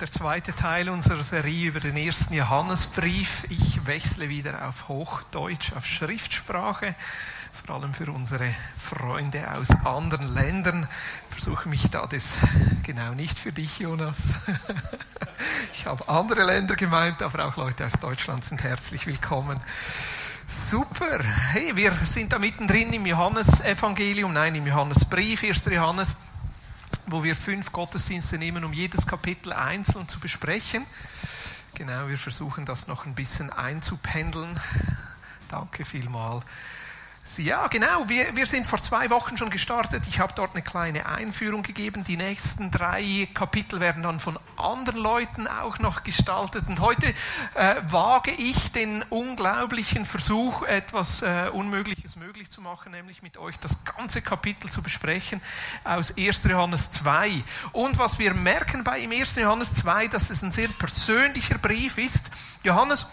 Der zweite Teil unserer Serie über den ersten Johannesbrief. Ich wechsle wieder auf Hochdeutsch, auf Schriftsprache, vor allem für unsere Freunde aus anderen Ländern. Versuche mich da das genau nicht für dich, Jonas. Ich habe andere Länder gemeint, aber auch Leute aus Deutschland sind herzlich willkommen. Super. Hey, wir sind da mittendrin im Johannesevangelium, nein, im Johannesbrief, 1. Johannes wo wir fünf Gottesdienste nehmen, um jedes Kapitel einzeln zu besprechen. Genau, wir versuchen das noch ein bisschen einzupendeln. Danke vielmals. Ja, genau. Wir, wir sind vor zwei Wochen schon gestartet. Ich habe dort eine kleine Einführung gegeben. Die nächsten drei Kapitel werden dann von anderen Leuten auch noch gestaltet. Und heute äh, wage ich den unglaublichen Versuch, etwas äh, Unmögliches möglich zu machen, nämlich mit euch das ganze Kapitel zu besprechen aus 1. Johannes 2. Und was wir merken bei im 1. Johannes 2, dass es ein sehr persönlicher Brief ist. Johannes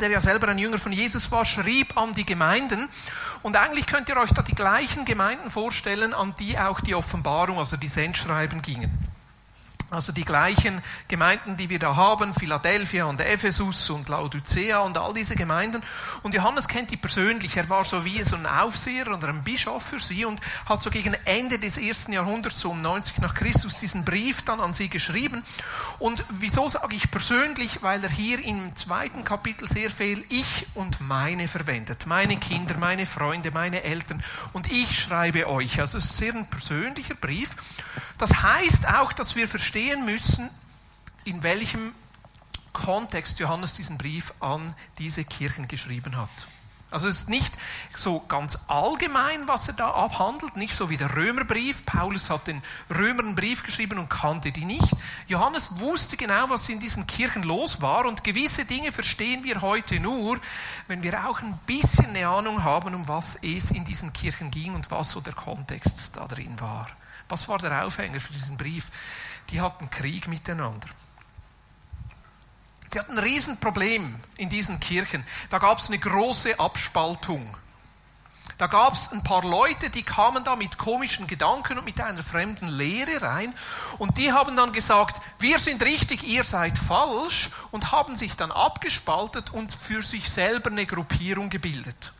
der ja selber ein Jünger von Jesus war, schrieb an die Gemeinden. Und eigentlich könnt ihr euch da die gleichen Gemeinden vorstellen, an die auch die Offenbarung, also die Sendschreiben gingen. Also die gleichen Gemeinden, die wir da haben, Philadelphia und Ephesus und Laodicea und all diese Gemeinden. Und Johannes kennt die persönlich. Er war so wie so ein Aufseher oder ein Bischof für sie und hat so gegen Ende des ersten Jahrhunderts, so um 90 nach Christus, diesen Brief dann an sie geschrieben. Und wieso sage ich persönlich? Weil er hier im zweiten Kapitel sehr viel ich und meine verwendet. Meine Kinder, meine Freunde, meine Eltern. Und ich schreibe euch. Also es ist sehr ein persönlicher Brief. Das heißt auch, dass wir verstehen müssen, in welchem Kontext Johannes diesen Brief an diese Kirchen geschrieben hat. Also es ist nicht so ganz allgemein, was er da abhandelt, nicht so wie der Römerbrief. Paulus hat den Römern einen Brief geschrieben und kannte die nicht. Johannes wusste genau, was in diesen Kirchen los war und gewisse Dinge verstehen wir heute nur, wenn wir auch ein bisschen eine Ahnung haben, um was es in diesen Kirchen ging und was so der Kontext da drin war. Was war der Aufhänger für diesen Brief? Die hatten Krieg miteinander. Die hatten ein Riesenproblem in diesen Kirchen. Da gab es eine große Abspaltung. Da gab es ein paar Leute, die kamen da mit komischen Gedanken und mit einer fremden Lehre rein und die haben dann gesagt, wir sind richtig, ihr seid falsch und haben sich dann abgespaltet und für sich selber eine Gruppierung gebildet.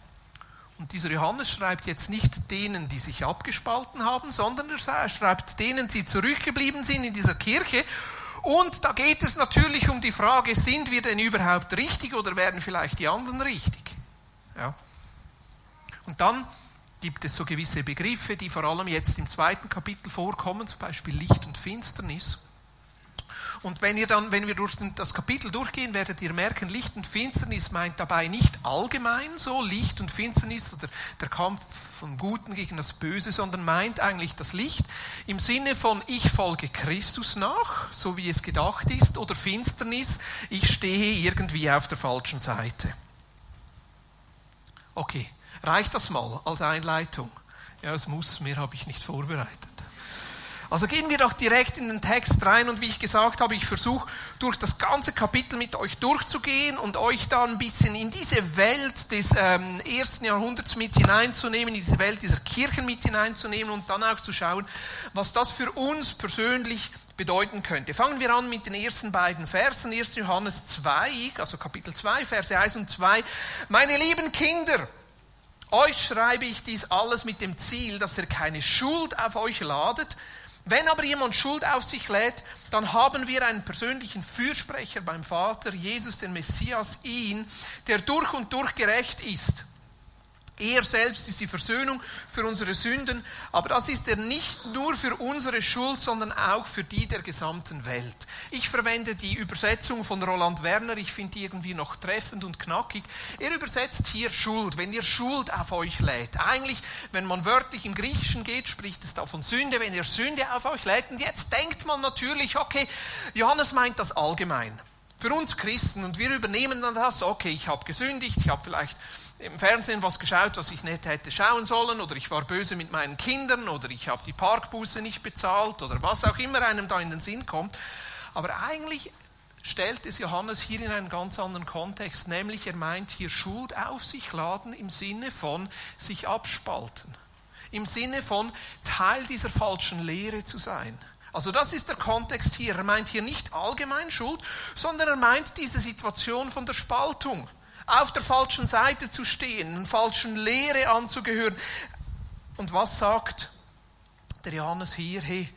Und dieser Johannes schreibt jetzt nicht denen, die sich abgespalten haben, sondern er schreibt denen, die zurückgeblieben sind in dieser Kirche. Und da geht es natürlich um die Frage, sind wir denn überhaupt richtig oder werden vielleicht die anderen richtig? Ja. Und dann gibt es so gewisse Begriffe, die vor allem jetzt im zweiten Kapitel vorkommen, zum Beispiel Licht und Finsternis. Und wenn ihr dann, wenn wir durch das Kapitel durchgehen, werdet ihr merken, Licht und Finsternis meint dabei nicht allgemein so Licht und Finsternis oder der Kampf vom Guten gegen das Böse, sondern meint eigentlich das Licht im Sinne von ich folge Christus nach, so wie es gedacht ist, oder Finsternis, ich stehe irgendwie auf der falschen Seite. Okay, reicht das mal als Einleitung? Ja, es muss, mehr habe ich nicht vorbereitet. Also gehen wir doch direkt in den Text rein und wie ich gesagt habe, ich versuche durch das ganze Kapitel mit euch durchzugehen und euch da ein bisschen in diese Welt des ähm, ersten Jahrhunderts mit hineinzunehmen, in diese Welt dieser Kirchen mit hineinzunehmen und dann auch zu schauen, was das für uns persönlich bedeuten könnte. Fangen wir an mit den ersten beiden Versen, 1. Johannes 2, also Kapitel 2, Verse 1 und 2. Meine lieben Kinder, euch schreibe ich dies alles mit dem Ziel, dass ihr keine Schuld auf euch ladet, wenn aber jemand Schuld auf sich lädt, dann haben wir einen persönlichen Fürsprecher beim Vater, Jesus, den Messias, ihn, der durch und durch gerecht ist. Er selbst ist die Versöhnung für unsere Sünden, aber das ist er nicht nur für unsere Schuld, sondern auch für die der gesamten Welt. Ich verwende die Übersetzung von Roland Werner, ich finde die irgendwie noch treffend und knackig. Er übersetzt hier Schuld, wenn ihr Schuld auf euch lädt. Eigentlich, wenn man wörtlich im Griechischen geht, spricht es da von Sünde, wenn ihr Sünde auf euch lädt. Und jetzt denkt man natürlich, okay, Johannes meint das allgemein. Für uns Christen und wir übernehmen dann das, okay, ich habe gesündigt, ich habe vielleicht im Fernsehen was geschaut, was ich nicht hätte schauen sollen, oder ich war böse mit meinen Kindern, oder ich habe die Parkbuße nicht bezahlt, oder was auch immer einem da in den Sinn kommt. Aber eigentlich stellt es Johannes hier in einen ganz anderen Kontext, nämlich er meint hier Schuld auf sich laden im Sinne von sich abspalten, im Sinne von Teil dieser falschen Lehre zu sein. Also das ist der Kontext hier. Er meint hier nicht allgemein Schuld, sondern er meint diese Situation von der Spaltung. Auf der falschen Seite zu stehen, einer falschen Lehre anzugehören. Und was sagt der Johannes hier? Hey,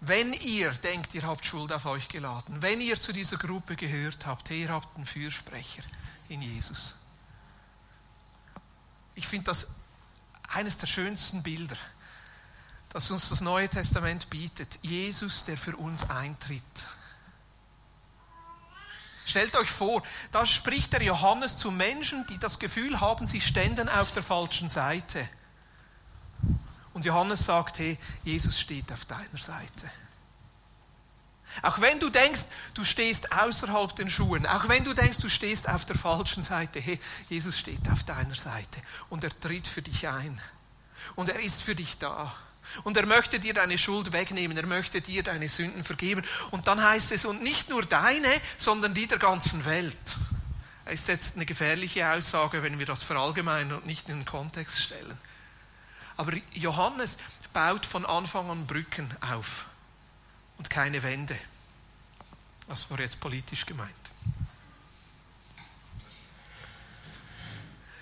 wenn ihr denkt, ihr habt Schuld auf euch geladen, wenn ihr zu dieser Gruppe gehört habt, ihr habt einen Fürsprecher in Jesus. Ich finde das eines der schönsten Bilder, das uns das Neue Testament bietet. Jesus, der für uns eintritt. Stellt euch vor, da spricht der Johannes zu Menschen, die das Gefühl haben, sie ständen auf der falschen Seite. Und Johannes sagt, hey, Jesus steht auf deiner Seite. Auch wenn du denkst, du stehst außerhalb den Schuhen, auch wenn du denkst, du stehst auf der falschen Seite, hey, Jesus steht auf deiner Seite und er tritt für dich ein. Und er ist für dich da. Und er möchte dir deine Schuld wegnehmen, er möchte dir deine Sünden vergeben. Und dann heißt es, und nicht nur deine, sondern die der ganzen Welt. Das ist jetzt eine gefährliche Aussage, wenn wir das verallgemeinern und nicht in den Kontext stellen. Aber Johannes baut von Anfang an Brücken auf und keine Wände. Das war jetzt politisch gemeint.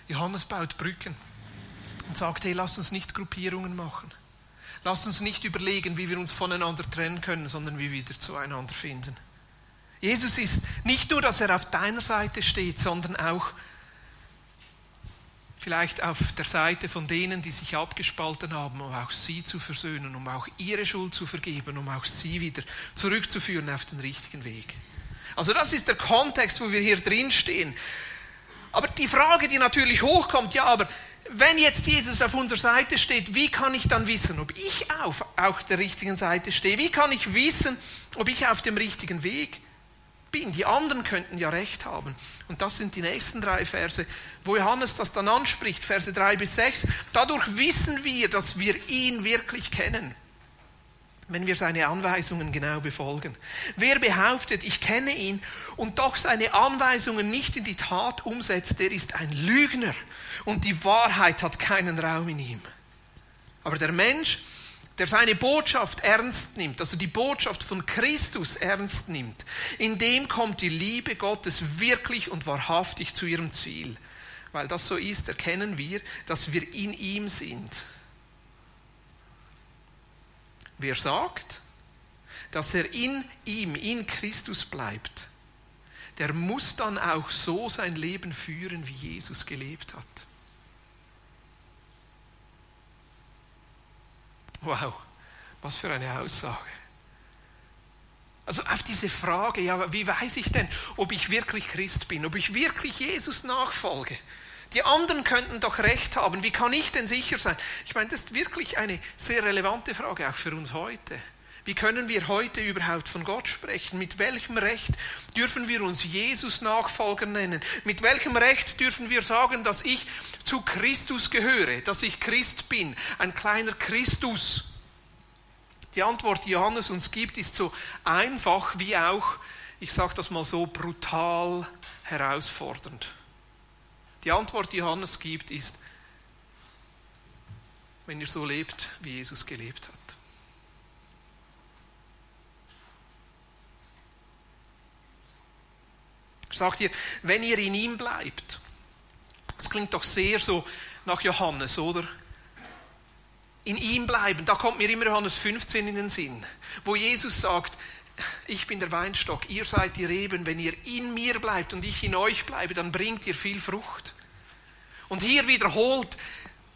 Johannes baut Brücken und sagt, hey, lass uns nicht Gruppierungen machen. Lass uns nicht überlegen, wie wir uns voneinander trennen können, sondern wie wir wieder zueinander finden. Jesus ist nicht nur, dass er auf deiner Seite steht, sondern auch vielleicht auf der Seite von denen, die sich abgespalten haben, um auch sie zu versöhnen, um auch ihre Schuld zu vergeben, um auch sie wieder zurückzuführen auf den richtigen Weg. Also das ist der Kontext, wo wir hier drin stehen. Aber die Frage, die natürlich hochkommt, ja, aber wenn jetzt Jesus auf unserer Seite steht, wie kann ich dann wissen, ob ich auf auch der richtigen Seite stehe? Wie kann ich wissen, ob ich auf dem richtigen Weg bin? Die anderen könnten ja recht haben. Und das sind die nächsten drei Verse, wo Johannes das dann anspricht, Verse 3 bis 6. Dadurch wissen wir, dass wir ihn wirklich kennen, wenn wir seine Anweisungen genau befolgen. Wer behauptet, ich kenne ihn und doch seine Anweisungen nicht in die Tat umsetzt, der ist ein Lügner und die Wahrheit hat keinen Raum in ihm. Aber der Mensch, der seine Botschaft ernst nimmt, also die Botschaft von Christus ernst nimmt, in dem kommt die Liebe Gottes wirklich und wahrhaftig zu ihrem Ziel. Weil das so ist, erkennen wir, dass wir in ihm sind. Wer sagt, dass er in ihm, in Christus bleibt, der muss dann auch so sein Leben führen, wie Jesus gelebt hat. Wow, was für eine Aussage. Also auf diese Frage, ja, wie weiß ich denn, ob ich wirklich Christ bin, ob ich wirklich Jesus nachfolge? Die anderen könnten doch recht haben. Wie kann ich denn sicher sein? Ich meine, das ist wirklich eine sehr relevante Frage auch für uns heute. Wie können wir heute überhaupt von Gott sprechen? Mit welchem Recht dürfen wir uns Jesus Nachfolger nennen? Mit welchem Recht dürfen wir sagen, dass ich zu Christus gehöre, dass ich Christ bin, ein kleiner Christus? Die Antwort, die Johannes uns gibt, ist so einfach wie auch, ich sage das mal so, brutal herausfordernd. Die Antwort, die Johannes gibt, ist, wenn ihr so lebt, wie Jesus gelebt hat. sagt ihr, wenn ihr in ihm bleibt. Das klingt doch sehr so nach Johannes, oder? In ihm bleiben, da kommt mir immer Johannes 15 in den Sinn, wo Jesus sagt, ich bin der Weinstock, ihr seid die Reben, wenn ihr in mir bleibt und ich in euch bleibe, dann bringt ihr viel Frucht. Und hier wiederholt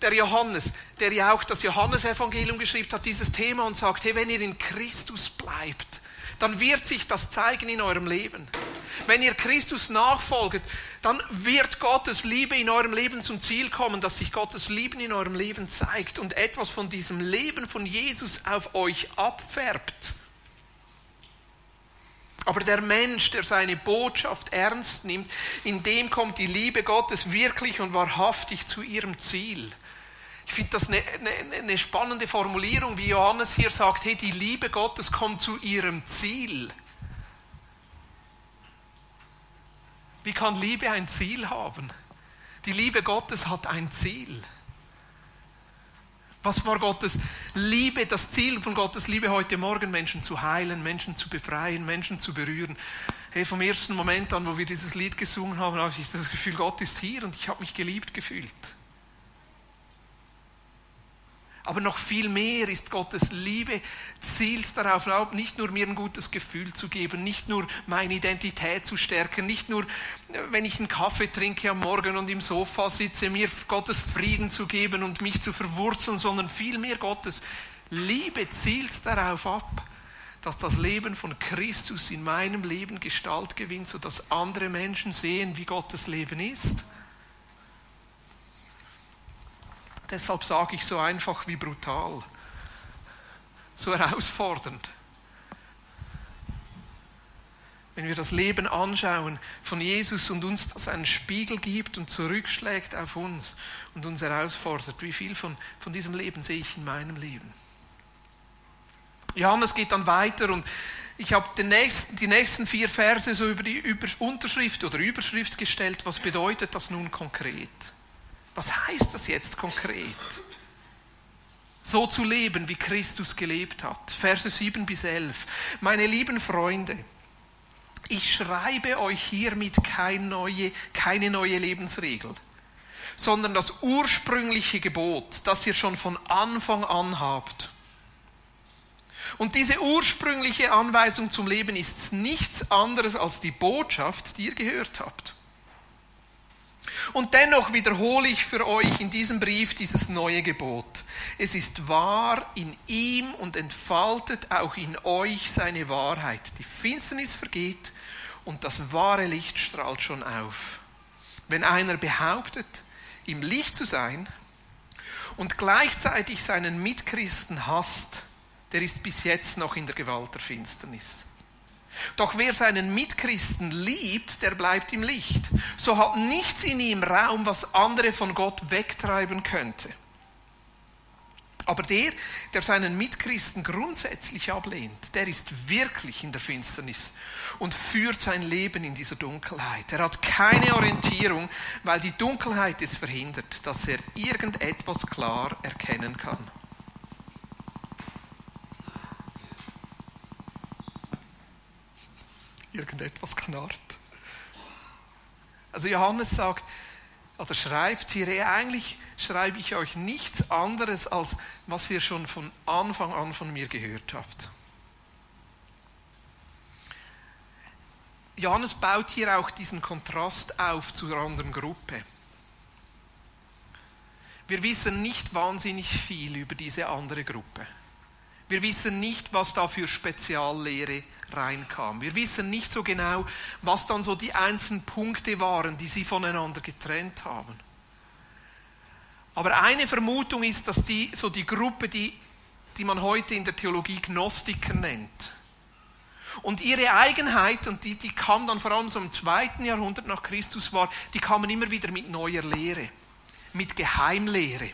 der Johannes, der ja auch das Johannesevangelium geschrieben hat, dieses Thema und sagt, hey, wenn ihr in Christus bleibt, dann wird sich das zeigen in eurem Leben. Wenn ihr Christus nachfolgt, dann wird Gottes Liebe in eurem Leben zum Ziel kommen, dass sich Gottes Liebe in eurem Leben zeigt und etwas von diesem Leben von Jesus auf euch abfärbt. Aber der Mensch, der seine Botschaft ernst nimmt, in dem kommt die Liebe Gottes wirklich und wahrhaftig zu ihrem Ziel. Ich finde das eine, eine, eine, spannende Formulierung, wie Johannes hier sagt, hey, die Liebe Gottes kommt zu ihrem Ziel. Wie kann Liebe ein Ziel haben? Die Liebe Gottes hat ein Ziel. Was war Gottes Liebe, das Ziel von Gottes Liebe heute Morgen, Menschen zu heilen, Menschen zu befreien, Menschen zu berühren? Hey, vom ersten Moment an, wo wir dieses Lied gesungen haben, habe ich das Gefühl, Gott ist hier und ich habe mich geliebt gefühlt. Aber noch viel mehr ist Gottes Liebe, zielt darauf nicht nur mir ein gutes Gefühl zu geben, nicht nur meine Identität zu stärken, nicht nur, wenn ich einen Kaffee trinke am Morgen und im Sofa sitze, mir Gottes Frieden zu geben und mich zu verwurzeln, sondern vielmehr Gottes Liebe zielt darauf ab, dass das Leben von Christus in meinem Leben Gestalt gewinnt, sodass andere Menschen sehen, wie Gottes Leben ist Deshalb sage ich so einfach wie brutal, so herausfordernd. Wenn wir das Leben anschauen von Jesus und uns das einen Spiegel gibt und zurückschlägt auf uns und uns herausfordert, wie viel von, von diesem Leben sehe ich in meinem Leben? Johannes geht dann weiter und ich habe nächsten, die nächsten vier Verse so über die Unterschrift oder Überschrift gestellt. Was bedeutet das nun konkret? Was heißt das jetzt konkret? So zu leben, wie Christus gelebt hat. Verse 7 bis 11. Meine lieben Freunde, ich schreibe euch hiermit keine neue, keine neue Lebensregel, sondern das ursprüngliche Gebot, das ihr schon von Anfang an habt. Und diese ursprüngliche Anweisung zum Leben ist nichts anderes als die Botschaft, die ihr gehört habt. Und dennoch wiederhole ich für euch in diesem Brief dieses neue Gebot. Es ist wahr in ihm und entfaltet auch in euch seine Wahrheit. Die Finsternis vergeht und das wahre Licht strahlt schon auf. Wenn einer behauptet, im Licht zu sein und gleichzeitig seinen Mitchristen hasst, der ist bis jetzt noch in der Gewalt der Finsternis. Doch wer seinen Mitchristen liebt, der bleibt im Licht. So hat nichts in ihm Raum, was andere von Gott wegtreiben könnte. Aber der, der seinen Mitchristen grundsätzlich ablehnt, der ist wirklich in der Finsternis und führt sein Leben in dieser Dunkelheit. Er hat keine Orientierung, weil die Dunkelheit es verhindert, dass er irgendetwas klar erkennen kann. Irgendetwas knarrt. Also Johannes sagt, oder schreibt hier, eigentlich schreibe ich euch nichts anderes, als was ihr schon von Anfang an von mir gehört habt. Johannes baut hier auch diesen Kontrast auf zur anderen Gruppe. Wir wissen nicht wahnsinnig viel über diese andere Gruppe. Wir wissen nicht, was da für Speziallehre reinkam. Wir wissen nicht so genau, was dann so die einzelnen Punkte waren, die sie voneinander getrennt haben. Aber eine Vermutung ist, dass die, so die Gruppe, die, die man heute in der Theologie Gnostiker nennt, und ihre Eigenheit, und die, die kam dann vor allem so im zweiten Jahrhundert nach Christus war, die kamen immer wieder mit neuer Lehre, mit Geheimlehre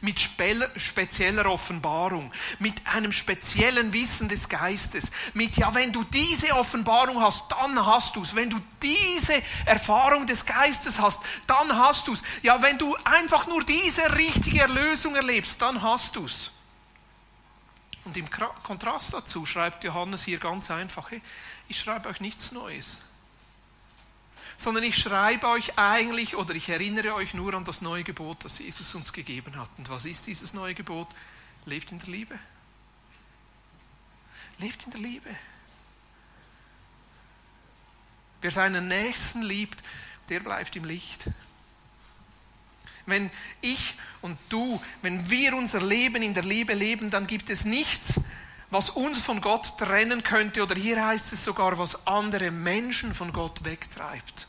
mit spezieller Offenbarung, mit einem speziellen Wissen des Geistes, mit, ja, wenn du diese Offenbarung hast, dann hast du es. Wenn du diese Erfahrung des Geistes hast, dann hast du es. Ja, wenn du einfach nur diese richtige Erlösung erlebst, dann hast du es. Und im Kontrast dazu schreibt Johannes hier ganz einfach, ich schreibe euch nichts Neues sondern ich schreibe euch eigentlich oder ich erinnere euch nur an das neue Gebot, das Jesus uns gegeben hat. Und was ist dieses neue Gebot? Lebt in der Liebe. Lebt in der Liebe. Wer seinen Nächsten liebt, der bleibt im Licht. Wenn ich und du, wenn wir unser Leben in der Liebe leben, dann gibt es nichts, was uns von Gott trennen könnte, oder hier heißt es sogar, was andere Menschen von Gott wegtreibt.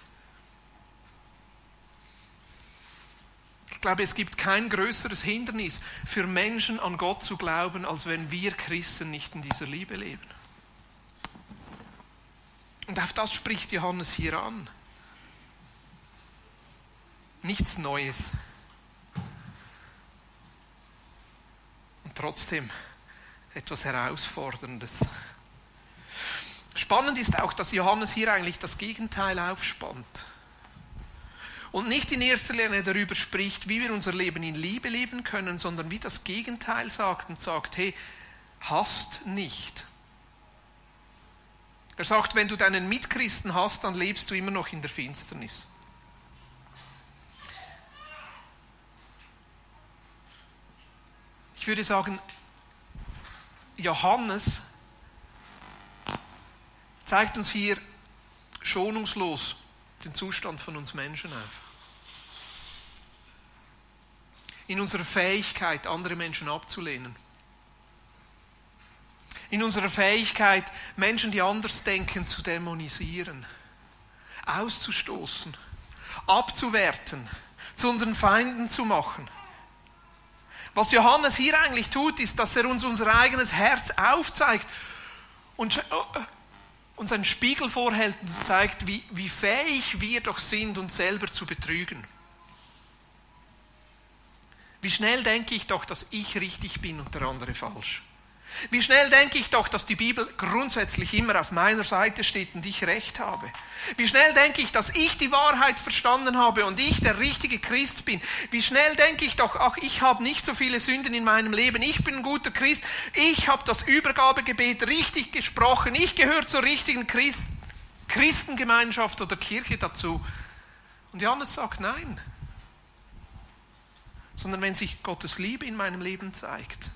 Ich glaube, es gibt kein größeres Hindernis für Menschen an Gott zu glauben, als wenn wir Christen nicht in dieser Liebe leben. Und auf das spricht Johannes hier an. Nichts Neues. Und trotzdem etwas Herausforderndes. Spannend ist auch, dass Johannes hier eigentlich das Gegenteil aufspannt. und nicht in erster Linie darüber spricht, wie wir unser Leben in Liebe leben können, sondern wie das Gegenteil sagt und sagt, hey, hasst nicht. Er sagt, wenn du deinen Mitchristen hast, dann lebst du immer noch in der Finsternis. Ich würde sagen, Johannes zeigt uns hier schonungslos den Zustand von uns Menschen auf. In unserer Fähigkeit, andere Menschen abzulehnen. In unserer Fähigkeit, Menschen, die anders denken, zu dämonisieren, auszustoßen, abzuwerten, zu unseren Feinden zu machen. Was Johannes hier eigentlich tut, ist, dass er uns unser eigenes Herz aufzeigt und uns einen Spiegel vorhält und zeigt, wie, wie fähig wir doch sind, uns selber zu betrügen. Wie schnell denke ich doch, dass ich richtig bin und der andere falsch. Wie schnell denke ich doch, dass die Bibel grundsätzlich immer auf meiner Seite steht und ich recht habe. Wie schnell denke ich, dass ich die Wahrheit verstanden habe und ich der richtige Christ bin. Wie schnell denke ich doch, ach, ich habe nicht so viele Sünden in meinem Leben. Ich bin ein guter Christ. Ich habe das Übergabegebet richtig gesprochen. Ich gehöre zur richtigen Christ Christengemeinschaft oder Kirche dazu. Und Johannes sagt nein. Sondern wenn sich Gottes Liebe in meinem Leben zeigt,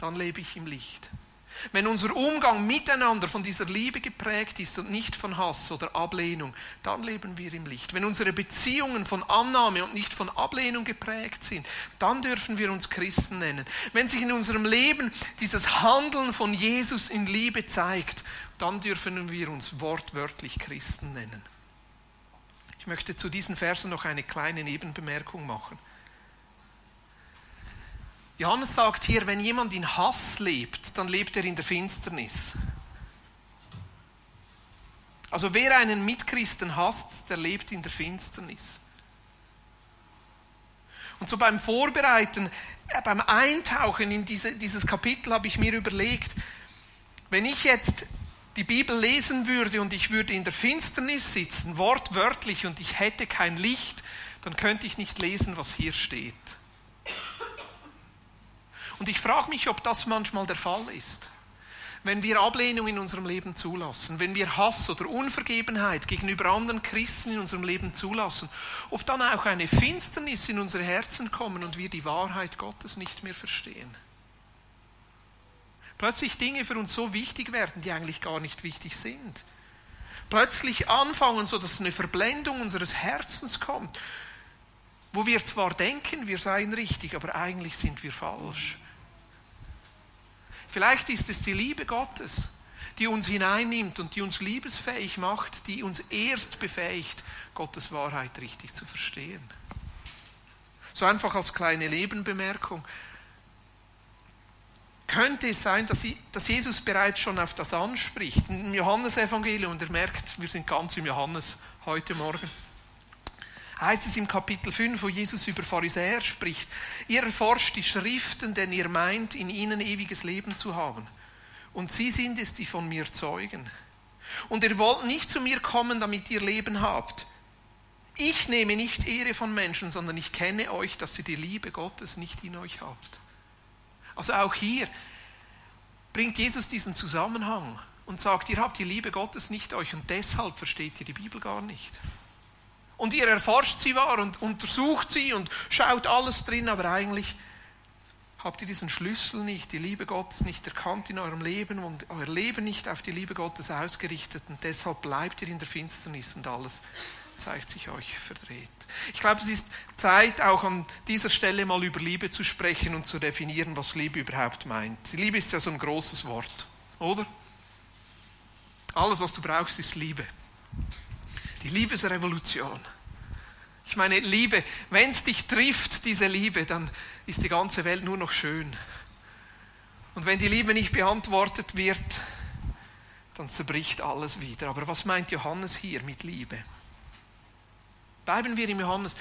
dann lebe ich im Licht. Wenn unser Umgang miteinander von dieser Liebe geprägt ist und nicht von Hass oder Ablehnung, dann leben wir im Licht. Wenn unsere Beziehungen von Annahme und nicht von Ablehnung geprägt sind, dann dürfen wir uns Christen nennen. Wenn sich in unserem Leben dieses Handeln von Jesus in Liebe zeigt, dann dürfen wir uns wortwörtlich Christen nennen. Ich möchte zu diesen Versen noch eine kleine Nebenbemerkung machen. Johannes sagt hier, wenn jemand in Hass lebt, dann lebt er in der Finsternis. Also wer einen Mitchristen hasst, der lebt in der Finsternis. Und so beim Vorbereiten, äh, beim Eintauchen in diese, dieses Kapitel habe ich mir überlegt, wenn ich jetzt die Bibel lesen würde und ich würde in der Finsternis sitzen, wortwörtlich, und ich hätte kein Licht, dann könnte ich nicht lesen, was hier steht. Und ich frage mich, ob das manchmal der Fall ist. Wenn wir Ablehnung in unserem Leben zulassen, wenn wir Hass oder Unvergebenheit gegenüber anderen Christen in unserem Leben zulassen, ob dann auch eine Finsternis in unsere Herzen kommen und wir die Wahrheit Gottes nicht mehr verstehen. Plötzlich Dinge für uns so wichtig werden, die eigentlich gar nicht wichtig sind. Plötzlich anfangen, so dass eine Verblendung unseres Herzens kommt, wo wir zwar denken, wir seien richtig, aber eigentlich sind wir falsch. Vielleicht ist es die Liebe Gottes, die uns hineinnimmt und die uns liebesfähig macht, die uns erst befähigt, Gottes Wahrheit richtig zu verstehen. So einfach als kleine Nebenbemerkung. Könnte es sein, dass Jesus bereits schon auf das anspricht, im Johannesevangelium, und er merkt, wir sind ganz im Johannes heute Morgen heißt es im Kapitel 5, wo Jesus über Pharisäer spricht, ihr erforscht die Schriften, denn ihr meint, in ihnen ewiges Leben zu haben. Und sie sind es, die von mir zeugen. Und ihr wollt nicht zu mir kommen, damit ihr Leben habt. Ich nehme nicht Ehre von Menschen, sondern ich kenne euch, dass ihr die Liebe Gottes nicht in euch habt. Also auch hier bringt Jesus diesen Zusammenhang und sagt, ihr habt die Liebe Gottes nicht euch und deshalb versteht ihr die Bibel gar nicht und ihr erforscht sie wahr und untersucht sie und schaut alles drin, aber eigentlich habt ihr diesen Schlüssel nicht, die Liebe Gottes nicht erkannt in eurem Leben und euer Leben nicht auf die Liebe Gottes ausgerichtet und deshalb bleibt ihr in der Finsternis und alles zeigt sich euch verdreht. Ich glaube, es ist Zeit, auch an dieser Stelle mal über Liebe zu sprechen und zu definieren, was Liebe überhaupt meint. Die Liebe ist ja so ein großes Wort, oder? Alles, was du brauchst, ist Liebe. Die Liebesrevolution. Ich meine, Liebe, wenn es dich trifft, diese Liebe, dann ist die ganze Welt nur noch schön. Und wenn die Liebe nicht beantwortet wird, dann zerbricht alles wieder. Aber was meint Johannes hier mit Liebe? Bleiben wir im Johannes,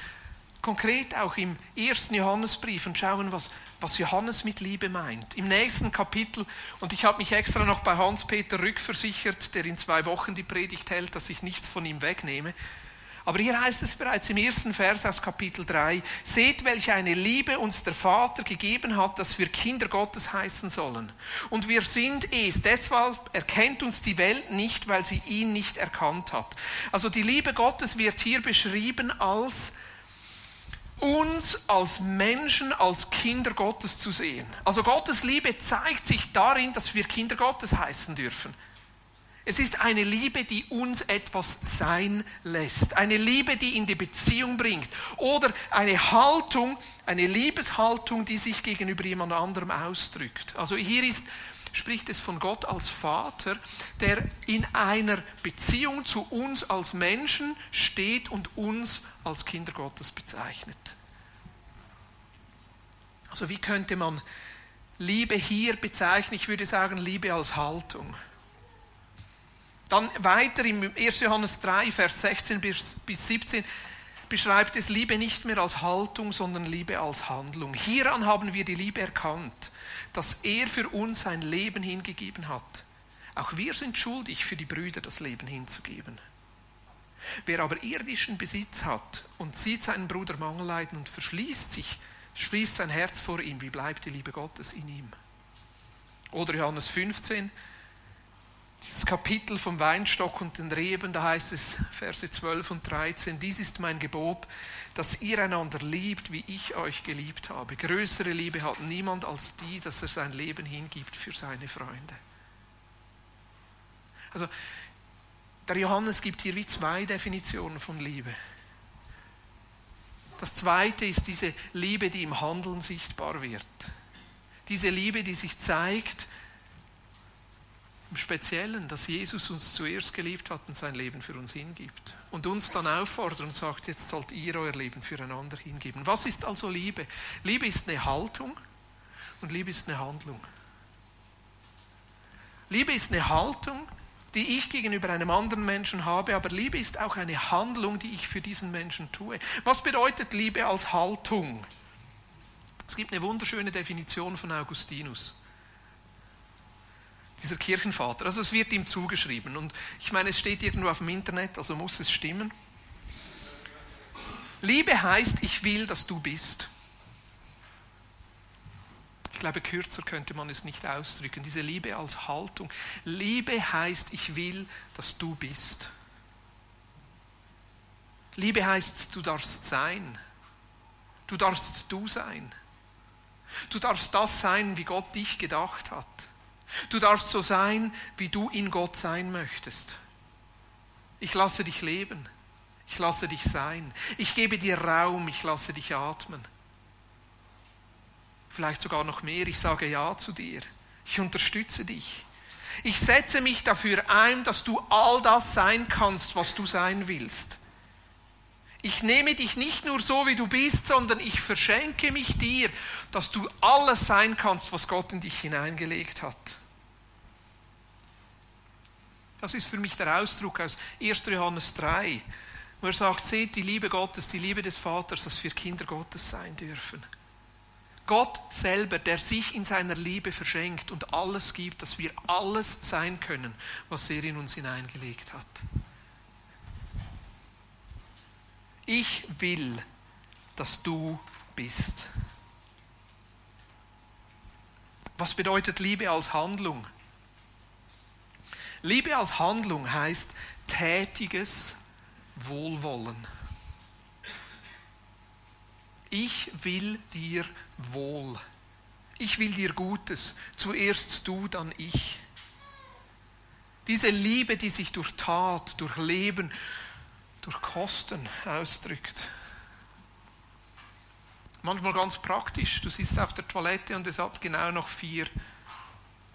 konkret auch im ersten Johannesbrief und schauen, was, was Johannes mit Liebe meint. Im nächsten Kapitel, und ich habe mich extra noch bei Hans-Peter rückversichert, der in zwei Wochen die Predigt hält, dass ich nichts von ihm wegnehme. Aber hier heißt es bereits im ersten Vers aus Kapitel 3, seht, welche eine Liebe uns der Vater gegeben hat, dass wir Kinder Gottes heißen sollen. Und wir sind es. Deshalb erkennt uns die Welt nicht, weil sie ihn nicht erkannt hat. Also die Liebe Gottes wird hier beschrieben als uns als Menschen, als Kinder Gottes zu sehen. Also Gottes Liebe zeigt sich darin, dass wir Kinder Gottes heißen dürfen. Es ist eine Liebe, die uns etwas sein lässt. Eine Liebe, die in die Beziehung bringt. Oder eine Haltung, eine Liebeshaltung, die sich gegenüber jemand anderem ausdrückt. Also hier ist, spricht es von Gott als Vater, der in einer Beziehung zu uns als Menschen steht und uns als Kinder Gottes bezeichnet. Also wie könnte man Liebe hier bezeichnen? Ich würde sagen Liebe als Haltung. Dann weiter im 1. Johannes 3, Vers 16 bis 17 beschreibt es Liebe nicht mehr als Haltung, sondern Liebe als Handlung. Hieran haben wir die Liebe erkannt, dass er für uns sein Leben hingegeben hat. Auch wir sind schuldig, für die Brüder das Leben hinzugeben. Wer aber irdischen Besitz hat und sieht seinen Bruder Mangel leiden und verschließt sich, schließt sein Herz vor ihm, wie bleibt die Liebe Gottes in ihm? Oder Johannes 15, dieses Kapitel vom Weinstock und den Reben, da heißt es, Verse 12 und 13, dies ist mein Gebot, dass ihr einander liebt, wie ich euch geliebt habe. Größere Liebe hat niemand als die, dass er sein Leben hingibt für seine Freunde. Also, der Johannes gibt hier wie zwei Definitionen von Liebe. Das zweite ist diese Liebe, die im Handeln sichtbar wird. Diese Liebe, die sich zeigt im Speziellen, dass Jesus uns zuerst geliebt hat und sein Leben für uns hingibt. Und uns dann auffordert und sagt, jetzt sollt ihr euer Leben füreinander hingeben. Was ist also Liebe? Liebe ist eine Haltung und Liebe ist eine Handlung. Liebe ist eine Haltung, die ich gegenüber einem anderen Menschen habe, aber Liebe ist auch eine Handlung, die ich für diesen Menschen tue. Was bedeutet Liebe als Haltung? Es gibt eine wunderschöne Definition von Augustinus dieser Kirchenvater. Also es wird ihm zugeschrieben. Und ich meine, es steht irgendwo auf dem Internet, also muss es stimmen. Liebe heißt, ich will, dass du bist. Ich glaube, kürzer könnte man es nicht ausdrücken. Diese Liebe als Haltung. Liebe heißt, ich will, dass du bist. Liebe heißt, du darfst sein. Du darfst du sein. Du darfst das sein, wie Gott dich gedacht hat. Du darfst so sein, wie du in Gott sein möchtest. Ich lasse dich leben. Ich lasse dich sein. Ich gebe dir Raum. Ich lasse dich atmen. Vielleicht sogar noch mehr. Ich sage Ja zu dir. Ich unterstütze dich. Ich setze mich dafür ein, dass du all das sein kannst, was du sein willst. Ich nehme dich nicht nur so, wie du bist, sondern ich verschenke mich dir, dass du alles sein kannst, was Gott in dich hineingelegt hat. Das ist für mich der Ausdruck aus 1. Johannes 3, wo er sagt, seht die Liebe Gottes, die Liebe des Vaters, dass wir Kinder Gottes sein dürfen. Gott selber, der sich in seiner Liebe verschenkt und alles gibt, dass wir alles sein können, was er in uns hineingelegt hat. Ich will, dass du bist. Was bedeutet Liebe als Handlung? Liebe als Handlung heißt tätiges Wohlwollen. Ich will dir wohl. Ich will dir Gutes. Zuerst du, dann ich. Diese Liebe, die sich durch Tat, durch Leben, durch Kosten ausdrückt. Manchmal ganz praktisch. Du sitzt auf der Toilette und es hat genau noch vier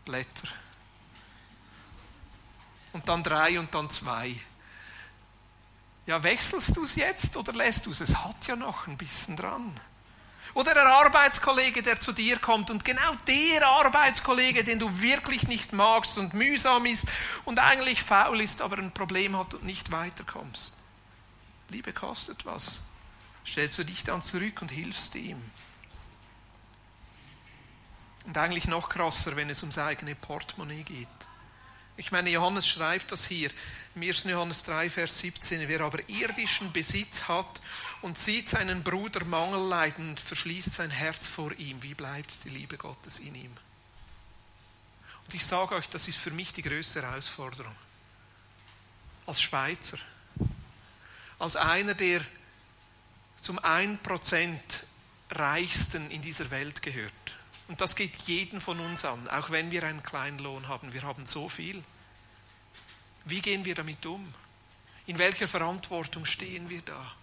Blätter. Und dann drei und dann zwei. Ja, wechselst du es jetzt oder lässt du es? Es hat ja noch ein bisschen dran. Oder der Arbeitskollege, der zu dir kommt und genau der Arbeitskollege, den du wirklich nicht magst und mühsam ist und eigentlich faul ist, aber ein Problem hat und nicht weiterkommst. Liebe kostet was. Stellst du dich dann zurück und hilfst ihm. Und eigentlich noch krasser, wenn es ums eigene Portemonnaie geht. Ich meine, Johannes schreibt das hier im 1. Johannes 3, Vers 17. Wer aber irdischen Besitz hat und sieht seinen Bruder Mangel leiden und verschließt sein Herz vor ihm, wie bleibt die Liebe Gottes in ihm? Und ich sage euch, das ist für mich die größte Herausforderung. Als Schweizer, als einer, der zum 1% reichsten in dieser Welt gehört. Und das geht jeden von uns an, auch wenn wir einen kleinen Lohn haben. Wir haben so viel. Wie gehen wir damit um? In welcher Verantwortung stehen wir da?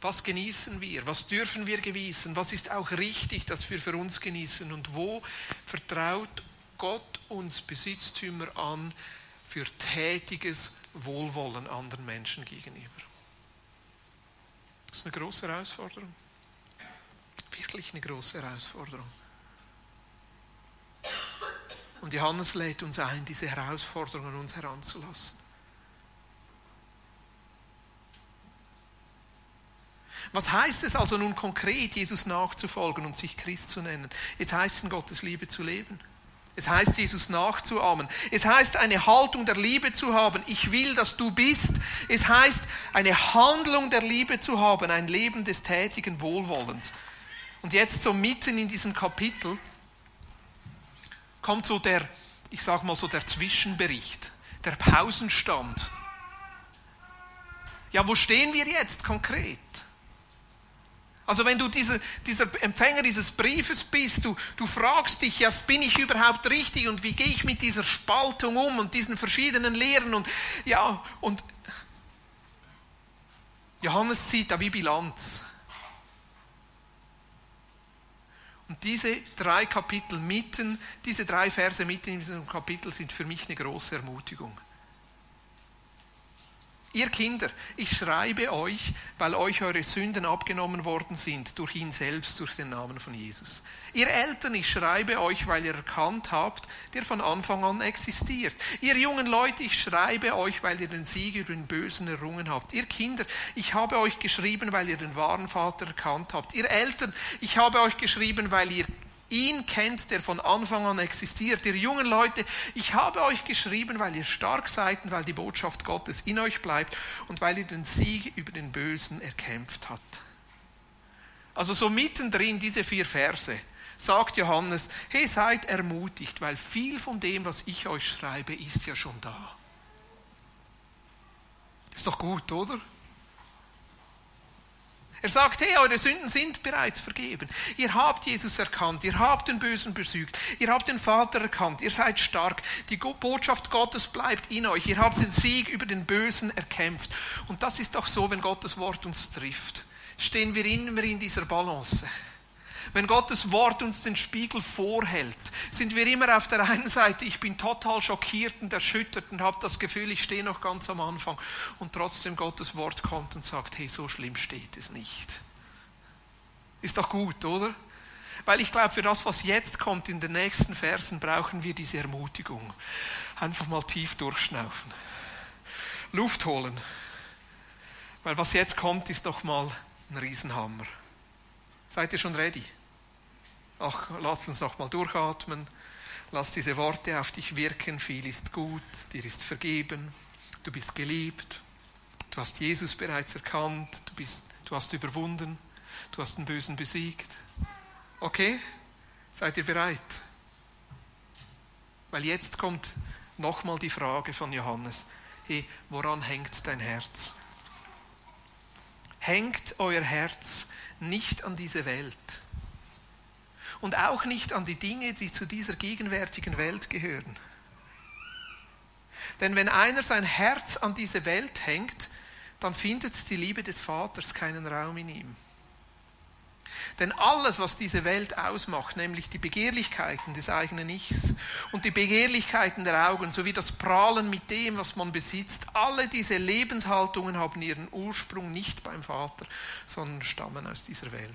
Was genießen wir? Was dürfen wir genießen? Was ist auch richtig, dass wir für uns genießen? Und wo vertraut Gott uns Besitztümer an für tätiges Wohlwollen anderen Menschen gegenüber? Das ist eine große Herausforderung. Wirklich eine große Herausforderung. Und Johannes lädt uns ein, diese Herausforderung an uns heranzulassen. Was heißt es also nun konkret, Jesus nachzufolgen und sich Christ zu nennen? Es heißt, in Gottes Liebe zu leben. Es heißt, Jesus nachzuahmen. Es heißt, eine Haltung der Liebe zu haben. Ich will, dass du bist. Es heißt, eine Handlung der Liebe zu haben, ein Leben des tätigen Wohlwollens. Und jetzt so mitten in diesem Kapitel kommt so der, ich sage mal so der Zwischenbericht, der Pausenstand. Ja, wo stehen wir jetzt konkret? Also wenn du diese, dieser Empfänger dieses Briefes bist, du, du fragst dich, ja, bin ich überhaupt richtig und wie gehe ich mit dieser Spaltung um und diesen verschiedenen Lehren und ja, und Johannes zieht da wie Bilanz. Und diese drei Kapitel mitten, diese drei Verse mitten in diesem Kapitel sind für mich eine große Ermutigung. Ihr Kinder, ich schreibe euch, weil euch eure Sünden abgenommen worden sind, durch ihn selbst, durch den Namen von Jesus. Ihr Eltern, ich schreibe euch, weil ihr erkannt habt, der von Anfang an existiert. Ihr jungen Leute, ich schreibe euch, weil ihr den Sieg über den Bösen errungen habt. Ihr Kinder, ich habe euch geschrieben, weil ihr den wahren Vater erkannt habt. Ihr Eltern, ich habe euch geschrieben, weil ihr ihn kennt, der von Anfang an existiert. Ihr jungen Leute, ich habe euch geschrieben, weil ihr stark seid und weil die Botschaft Gottes in euch bleibt und weil ihr den Sieg über den Bösen erkämpft habt. Also so mittendrin diese vier Verse sagt Johannes, hey, seid ermutigt, weil viel von dem, was ich euch schreibe, ist ja schon da. Ist doch gut, oder? Er sagt, hey, eure Sünden sind bereits vergeben. Ihr habt Jesus erkannt, ihr habt den Bösen besügt, ihr habt den Vater erkannt, ihr seid stark, die Botschaft Gottes bleibt in euch, ihr habt den Sieg über den Bösen erkämpft. Und das ist doch so, wenn Gottes Wort uns trifft, stehen wir immer in dieser Balance. Wenn Gottes Wort uns den Spiegel vorhält, sind wir immer auf der einen Seite, ich bin total schockiert und erschüttert und habe das Gefühl, ich stehe noch ganz am Anfang. Und trotzdem Gottes Wort kommt und sagt, hey, so schlimm steht es nicht. Ist doch gut, oder? Weil ich glaube, für das, was jetzt kommt in den nächsten Versen, brauchen wir diese Ermutigung. Einfach mal tief durchschnaufen. Luft holen. Weil was jetzt kommt, ist doch mal ein Riesenhammer. Seid ihr schon ready? Ach, lass uns noch mal durchatmen. Lass diese Worte auf dich wirken. Viel ist gut, dir ist vergeben, du bist geliebt, du hast Jesus bereits erkannt, du, bist, du hast überwunden, du hast den Bösen besiegt. Okay? Seid ihr bereit? Weil jetzt kommt nochmal die Frage von Johannes. Hey, woran hängt dein Herz? Hängt euer Herz nicht an diese Welt und auch nicht an die Dinge, die zu dieser gegenwärtigen Welt gehören. Denn wenn einer sein Herz an diese Welt hängt, dann findet die Liebe des Vaters keinen Raum in ihm. Denn alles, was diese Welt ausmacht, nämlich die Begehrlichkeiten des eigenen Ichs und die Begehrlichkeiten der Augen sowie das Prahlen mit dem, was man besitzt, alle diese Lebenshaltungen haben ihren Ursprung nicht beim Vater, sondern stammen aus dieser Welt.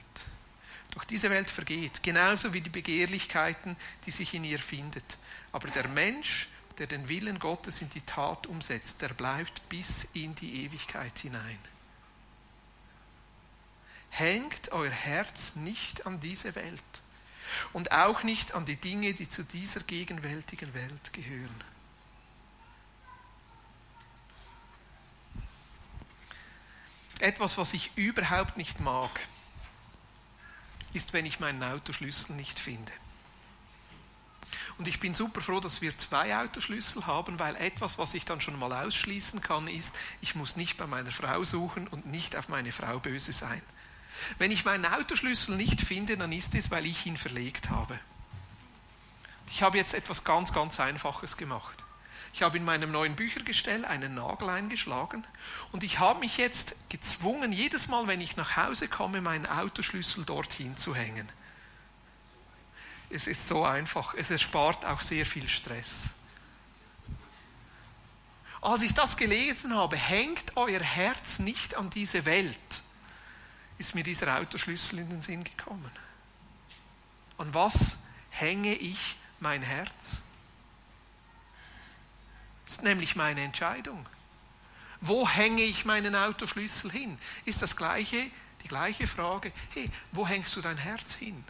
Doch diese Welt vergeht, genauso wie die Begehrlichkeiten, die sich in ihr findet. Aber der Mensch, der den Willen Gottes in die Tat umsetzt, der bleibt bis in die Ewigkeit hinein. Hängt euer Herz nicht an diese Welt. und auch nicht an die Dinge, die zu dieser gegenwärtigen Welt gehören. Etwas, was ich überhaupt nicht mag, ist, wenn ich meinen Autoschlüssel nicht finde. Und ich bin super froh, dass wir zwei Autoschlüssel haben, weil etwas, was ich dann schon mal ausschließen kann, ist, ich muss nicht bei meiner Frau suchen und nicht auf meine Frau böse sein. Wenn ich meinen Autoschlüssel nicht finde, dann ist es, weil ich ihn verlegt habe. Ich habe jetzt etwas ganz, ganz Einfaches gemacht. Ich habe in meinem neuen Büchergestell einen Nagel eingeschlagen und ich habe mich jetzt gezwungen, jedes Mal, wenn ich nach Hause komme, meinen Autoschlüssel dorthin zu hängen. Es ist so einfach. Es erspart auch sehr viel Stress. Als ich das gelesen habe, hängt euer Herz nicht an diese Welt, ist mir dieser Autoschlüssel in den Sinn gekommen. An was hänge ich mein Herz? Das ist nämlich meine Entscheidung. Wo hänge ich meinen Autoschlüssel hin? Ist das gleiche, die gleiche Frage. Hey, wo hängst du dein Herz hin?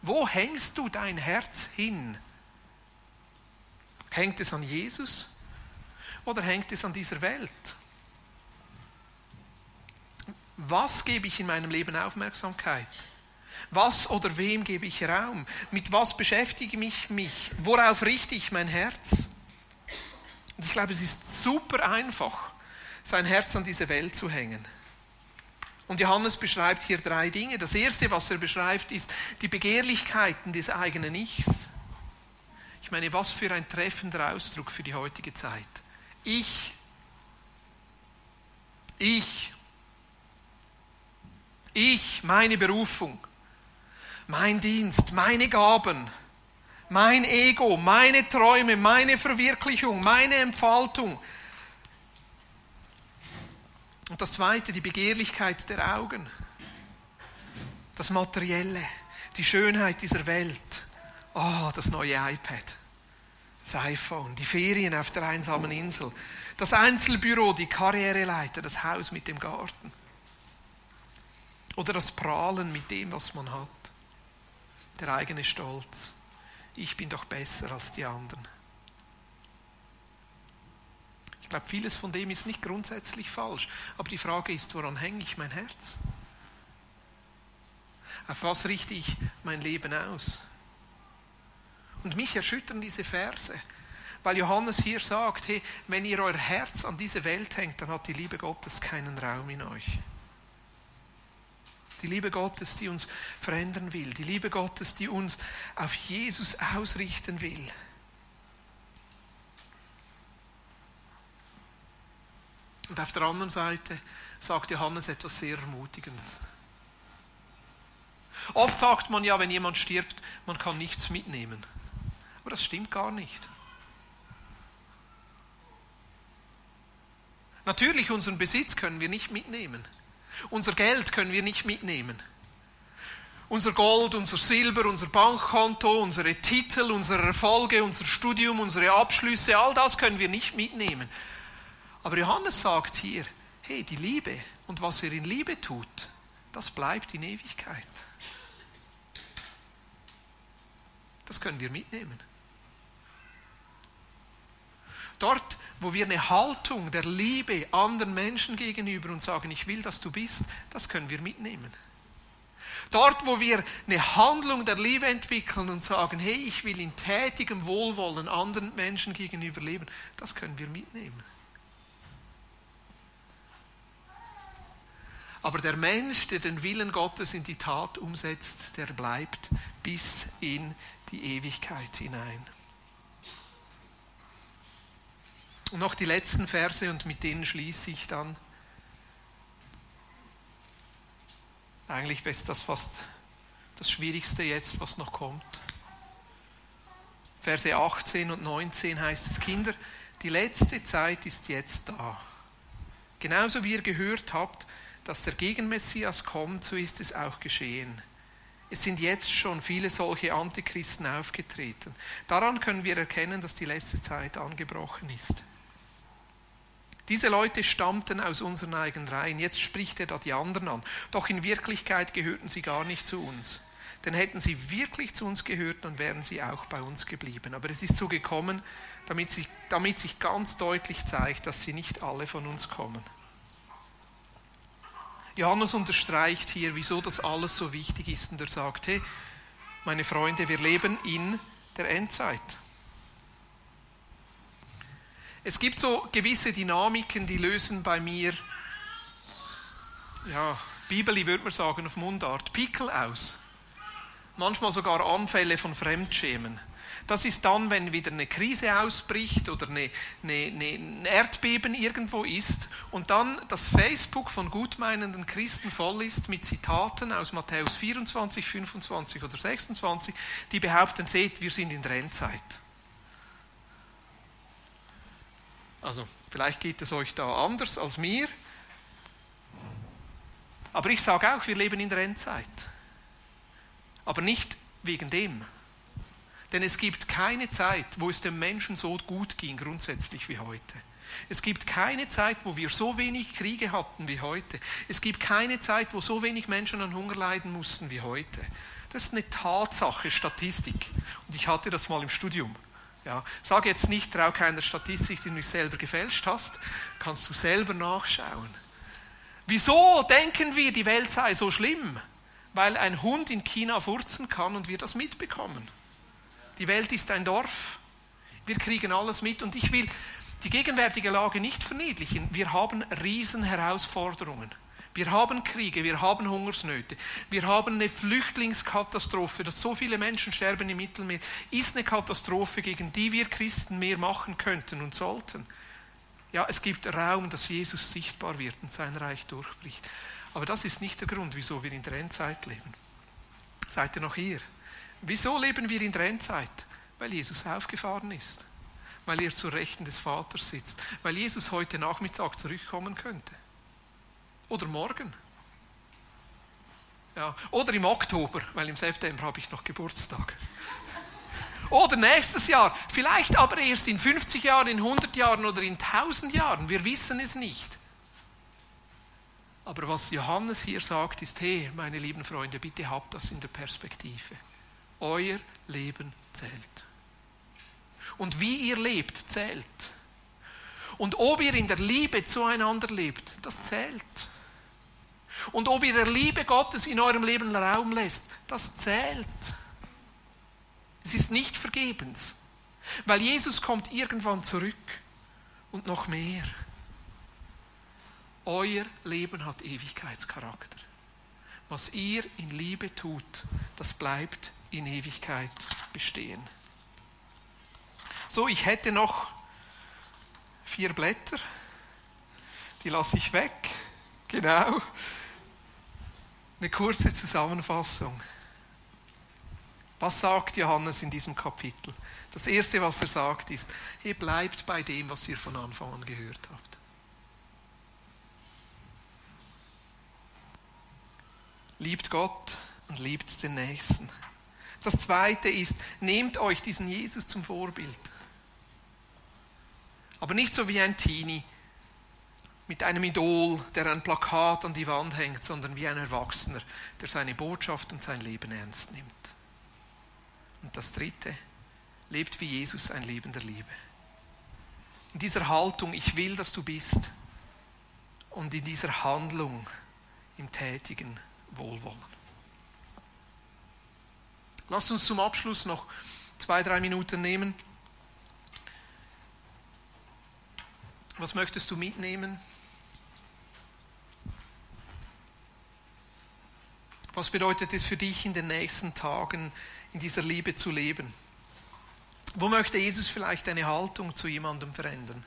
Wo hängst du dein Herz hin? Hängt es an Jesus oder hängt es an dieser Welt? Was gebe ich in meinem Leben Aufmerksamkeit? Was oder wem gebe ich Raum? Mit was beschäftige ich mich? Worauf richte ich mein Herz? Ich glaube, es ist super einfach, sein Herz an diese Welt zu hängen. Und Johannes beschreibt hier drei Dinge. Das erste, was er beschreibt, ist die Begehrlichkeiten des eigenen Ichs. Ich meine, was für ein treffender Ausdruck für die heutige Zeit. Ich. Ich. Ich, meine Berufung mein Dienst, meine Gaben, mein Ego, meine Träume, meine Verwirklichung, meine Entfaltung. Und das Zweite, die Begehrlichkeit der Augen, das Materielle, die Schönheit dieser Welt. Oh, das neue iPad, das iPhone, die Ferien auf der einsamen Insel, das Einzelbüro, die Karriereleiter, das Haus mit dem Garten. Oder das Prahlen mit dem, was man hat der eigene Stolz. Ich bin doch besser als die anderen. Ich glaube, vieles von dem ist nicht grundsätzlich falsch, aber die Frage ist, woran hänge ich mein Herz? Auf was richte ich mein Leben aus? Und mich erschüttern diese Verse, weil Johannes hier sagt, hey, wenn ihr euer Herz an diese Welt hängt, dann hat die Liebe Gottes keinen Raum in euch. Die Liebe Gottes, die uns verändern will. Die Liebe Gottes, die uns auf Jesus ausrichten will. Und auf der anderen Seite sagt Johannes etwas sehr Ermutigendes. Oft sagt man ja, wenn jemand stirbt, man kann nichts mitnehmen. Aber das stimmt gar nicht. Natürlich, unseren Besitz können wir nicht mitnehmen. Unser Geld können wir nicht mitnehmen. Unser Gold, unser Silber, unser Bankkonto, unsere Titel, unsere Erfolge, unser Studium, unsere Abschlüsse, all das können wir nicht mitnehmen. Aber Johannes sagt hier, hey, die Liebe und was er in Liebe tut, das bleibt in Ewigkeit. Das können wir mitnehmen. Dort, wo wir eine Haltung der Liebe anderen Menschen gegenüber und sagen, ich will, dass du bist, das können wir mitnehmen. Dort, wo wir eine Handlung der Liebe entwickeln und sagen, hey, ich will in tätigem Wohlwollen anderen Menschen gegenüber leben, das können wir mitnehmen. Aber der Mensch, der den Willen Gottes in die Tat umsetzt, der bleibt bis in die Ewigkeit hinein. Und noch die letzten Verse und mit denen schließe ich dann. Eigentlich ist das fast das Schwierigste jetzt, was noch kommt. Verse 18 und 19 heißt es, Kinder, die letzte Zeit ist jetzt da. Genauso wie ihr gehört habt, dass der Gegenmessias kommt, so ist es auch geschehen. Es sind jetzt schon viele solche Antichristen aufgetreten. Daran können wir erkennen, dass die letzte Zeit angebrochen ist. Diese Leute stammten aus unseren eigenen Reihen. Jetzt spricht er da die anderen an. Doch in Wirklichkeit gehörten sie gar nicht zu uns. Denn hätten sie wirklich zu uns gehört, dann wären sie auch bei uns geblieben. Aber es ist so gekommen, damit, sie, damit sich ganz deutlich zeigt, dass sie nicht alle von uns kommen. Johannes unterstreicht hier, wieso das alles so wichtig ist. Und er sagt, hey, meine Freunde, wir leben in der Endzeit. Es gibt so gewisse Dynamiken, die lösen bei mir, ja, Bibeli würde man sagen auf Mundart, Pickel aus. Manchmal sogar Anfälle von Fremdschämen. Das ist dann, wenn wieder eine Krise ausbricht oder eine, eine, eine, ein Erdbeben irgendwo ist und dann das Facebook von gutmeinenden Christen voll ist mit Zitaten aus Matthäus 24, 25 oder 26, die behaupten, seht, wir sind in der Endzeit. Also vielleicht geht es euch da anders als mir. Aber ich sage auch, wir leben in der Endzeit. Aber nicht wegen dem. Denn es gibt keine Zeit, wo es dem Menschen so gut ging, grundsätzlich wie heute. Es gibt keine Zeit, wo wir so wenig Kriege hatten wie heute. Es gibt keine Zeit, wo so wenig Menschen an Hunger leiden mussten wie heute. Das ist eine Tatsache, Statistik. Und ich hatte das mal im Studium. Ja, sage jetzt nicht, trau keiner Statistik, die du selber gefälscht hast. Kannst du selber nachschauen. Wieso denken wir, die Welt sei so schlimm? Weil ein Hund in China furzen kann und wir das mitbekommen. Die Welt ist ein Dorf. Wir kriegen alles mit und ich will die gegenwärtige Lage nicht verniedlichen. Wir haben Riesenherausforderungen. Wir haben Kriege, wir haben Hungersnöte, wir haben eine Flüchtlingskatastrophe, dass so viele Menschen sterben im Mittelmeer, ist eine Katastrophe, gegen die wir Christen mehr machen könnten und sollten. Ja, es gibt Raum, dass Jesus sichtbar wird und sein Reich durchbricht. Aber das ist nicht der Grund, wieso wir in der Endzeit leben. Seid ihr noch hier? Wieso leben wir in der Endzeit? Weil Jesus aufgefahren ist. Weil er zur Rechten des Vaters sitzt. Weil Jesus heute Nachmittag zurückkommen könnte. Oder morgen. Ja. Oder im Oktober, weil im September habe ich noch Geburtstag. Oder nächstes Jahr. Vielleicht aber erst in 50 Jahren, in 100 Jahren oder in 1000 Jahren. Wir wissen es nicht. Aber was Johannes hier sagt, ist, hey, meine lieben Freunde, bitte habt das in der Perspektive. Euer Leben zählt. Und wie ihr lebt, zählt. Und ob ihr in der Liebe zueinander lebt, das zählt. Und ob ihr der Liebe Gottes in eurem Leben Raum lässt, das zählt. Es ist nicht vergebens, weil Jesus kommt irgendwann zurück und noch mehr. Euer Leben hat Ewigkeitscharakter. Was ihr in Liebe tut, das bleibt in Ewigkeit bestehen. So, ich hätte noch vier Blätter. Die lasse ich weg. Genau. Eine kurze Zusammenfassung. Was sagt Johannes in diesem Kapitel? Das Erste, was er sagt, ist, ihr bleibt bei dem, was ihr von Anfang an gehört habt. Liebt Gott und liebt den Nächsten. Das Zweite ist, nehmt euch diesen Jesus zum Vorbild. Aber nicht so wie ein Teenie, mit einem Idol, der ein Plakat an die Wand hängt, sondern wie ein Erwachsener, der seine Botschaft und sein Leben ernst nimmt. Und das Dritte, lebt wie Jesus ein Leben der Liebe. In dieser Haltung, ich will, dass du bist, und in dieser Handlung, im tätigen Wohlwollen. Lass uns zum Abschluss noch zwei, drei Minuten nehmen. Was möchtest du mitnehmen? Was bedeutet es für dich in den nächsten Tagen in dieser Liebe zu leben? Wo möchte Jesus vielleicht deine Haltung zu jemandem verändern?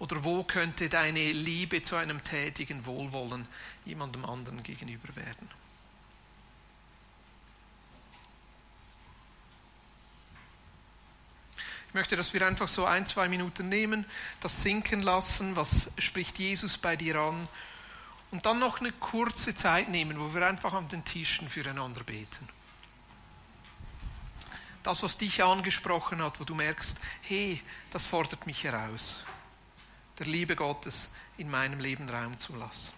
Oder wo könnte deine Liebe zu einem tätigen Wohlwollen jemandem anderen gegenüber werden? Ich möchte, dass wir einfach so ein, zwei Minuten nehmen, das sinken lassen, was spricht Jesus bei dir an und dann noch eine kurze Zeit nehmen, wo wir einfach an den Tischen füreinander beten. Das, was dich angesprochen hat, wo du merkst, hey, das fordert mich heraus, der Liebe Gottes in meinem Leben Raum zu lassen.